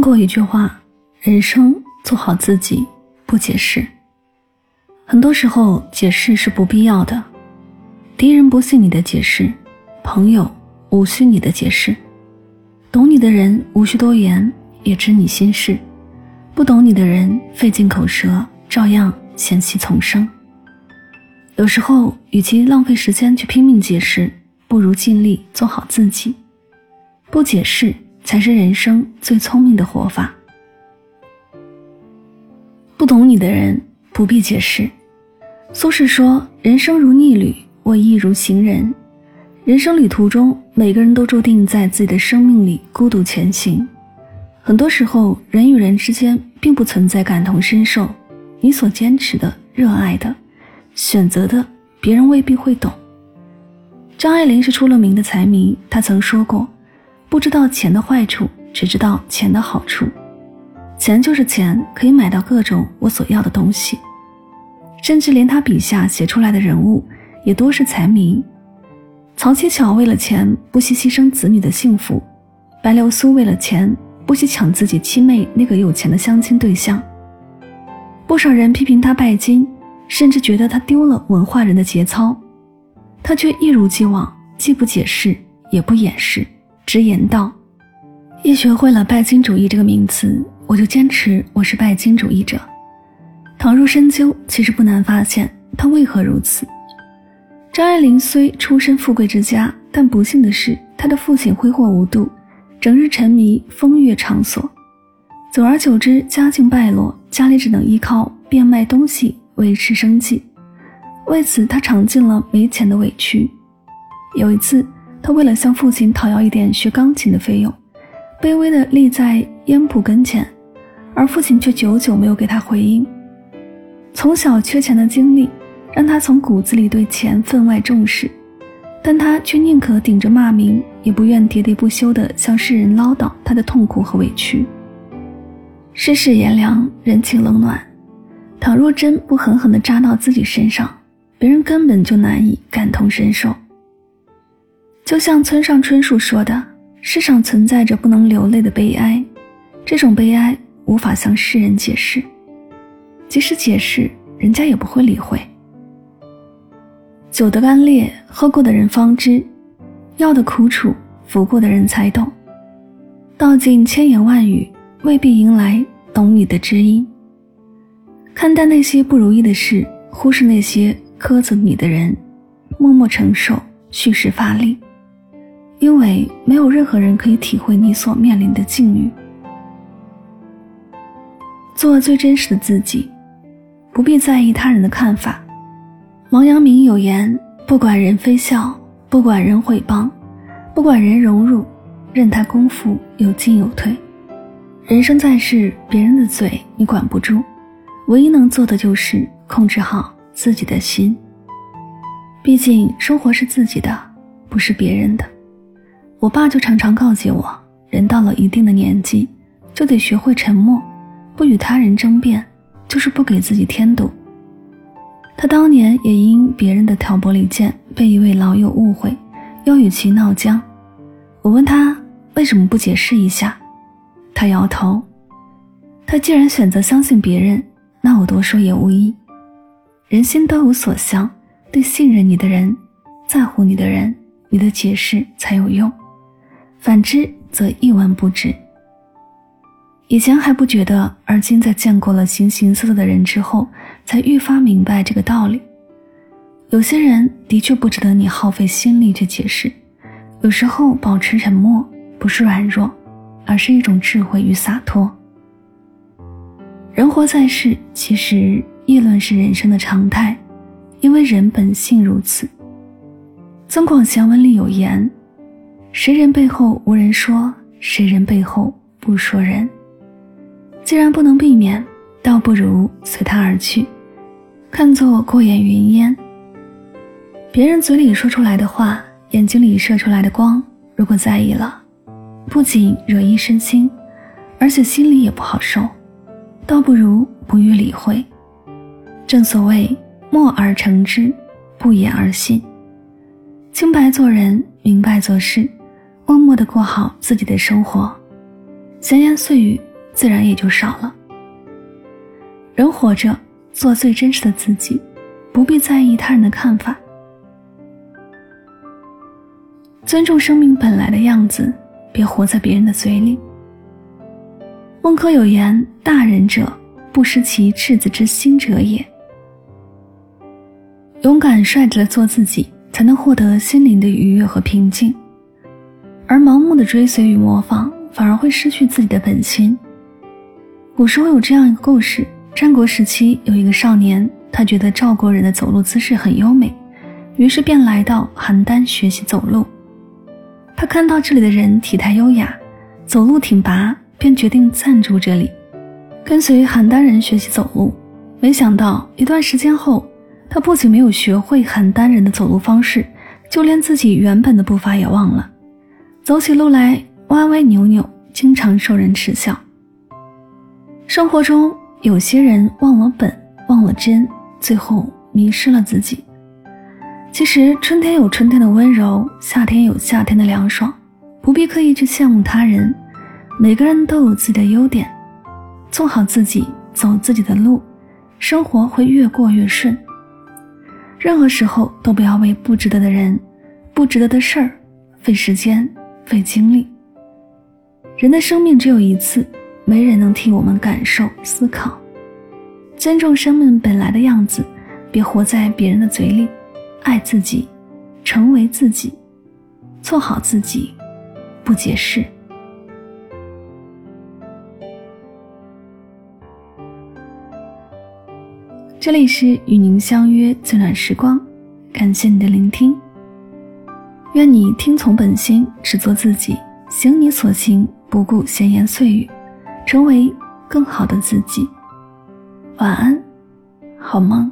听过一句话：“人生做好自己，不解释。”很多时候，解释是不必要的。敌人不信你的解释，朋友无需你的解释。懂你的人无需多言，也知你心事；不懂你的人，费尽口舌，照样嫌弃丛生。有时候，与其浪费时间去拼命解释，不如尽力做好自己。不解释。才是人生最聪明的活法。不懂你的人不必解释。苏轼说：“人生如逆旅，我亦如行人。人生旅途中，每个人都注定在自己的生命里孤独前行。很多时候，人与人之间并不存在感同身受。你所坚持的、热爱的、选择的，别人未必会懂。”张爱玲是出了名的财迷，她曾说过。不知道钱的坏处，只知道钱的好处。钱就是钱，可以买到各种我所要的东西。甚至连他笔下写出来的人物，也多是财迷。曹七巧为了钱不惜牺牲子女的幸福，白流苏为了钱不惜抢自己七妹那个有钱的相亲对象。不少人批评他拜金，甚至觉得他丢了文化人的节操，他却一如既往，既不解释，也不掩饰。直言道：“一学会了拜金主义这个名词，我就坚持我是拜金主义者。倘若深究，其实不难发现他为何如此。张爱玲虽出身富贵之家，但不幸的是，她的父亲挥霍无度，整日沉迷风月场所，久而久之，家境败落，家里只能依靠变卖东西维持生计。为此，他尝尽了没钱的委屈。有一次。他为了向父亲讨要一点学钢琴的费用，卑微地立在烟铺跟前，而父亲却久久没有给他回应。从小缺钱的经历，让他从骨子里对钱分外重视，但他却宁可顶着骂名，也不愿喋喋不休地向世人唠叨他的痛苦和委屈。世事炎凉，人情冷暖，倘若针不狠狠地扎到自己身上，别人根本就难以感同身受。就像村上春树说的：“世上存在着不能流泪的悲哀，这种悲哀无法向世人解释，即使解释，人家也不会理会。酒的干烈，喝过的人方知；药的苦楚，服过的人才懂。道尽千言万语，未必迎来懂你的知音。看淡那些不如意的事，忽视那些苛责你的人，默默承受，蓄势发力。”因为没有任何人可以体会你所面临的境遇。做最真实的自己，不必在意他人的看法。王阳明有言：“不管人非笑，不管人毁谤，不管人荣辱，任他功夫有进有退。人生在世，别人的嘴你管不住，唯一能做的就是控制好自己的心。毕竟生活是自己的，不是别人的。”我爸就常常告诫我，人到了一定的年纪，就得学会沉默，不与他人争辩，就是不给自己添堵。他当年也因别人的挑拨离间，被一位老友误会，要与其闹僵。我问他为什么不解释一下，他摇头。他既然选择相信别人，那我多说也无益。人心都有所向，对信任你的人，在乎你的人，你的解释才有用。反之则一文不值。以前还不觉得，而今在见过了形形色色的人之后，才愈发明白这个道理。有些人的确不值得你耗费心力去解释。有时候保持沉默不是软弱，而是一种智慧与洒脱。人活在世，其实议论是人生的常态，因为人本性如此。《增广贤文》里有言：“谁人背后无人说，谁人背后不说人。”既然不能避免，倒不如随他而去，看作过眼云烟。别人嘴里说出来的话，眼睛里射出来的光，如果在意了，不仅惹一身腥，而且心里也不好受。倒不如不予理会。正所谓默而成之，不言而信。清白做人，明白做事，默默的过好自己的生活，闲言碎语自然也就少了。人活着，做最真实的自己，不必在意他人的看法。尊重生命本来的样子，别活在别人的嘴里。孟轲有言：“大人者，不失其赤子之心者也。”勇敢率直的做自己，才能获得心灵的愉悦和平静。而盲目的追随与模仿，反而会失去自己的本心。古时候有这样一个故事：战国时期有一个少年，他觉得赵国人的走路姿势很优美，于是便来到邯郸学习走路。他看到这里的人体态优雅，走路挺拔。便决定暂住这里，跟随邯郸人学习走路。没想到一段时间后，他不仅没有学会邯郸人的走路方式，就连自己原本的步伐也忘了，走起路来歪歪扭扭，经常受人耻笑。生活中有些人忘了本，忘了真，最后迷失了自己。其实春天有春天的温柔，夏天有夏天的凉爽，不必刻意去羡慕他人。每个人都有自己的优点，做好自己，走自己的路，生活会越过越顺。任何时候都不要为不值得的人、不值得的事儿费时间、费精力。人的生命只有一次，没人能替我们感受、思考。尊重生命本来的样子，别活在别人的嘴里。爱自己，成为自己，做好自己，不解释。这里是与您相约最暖时光，感谢你的聆听。愿你听从本心，只做自己，行你所行，不顾闲言碎语，成为更好的自己。晚安，好梦。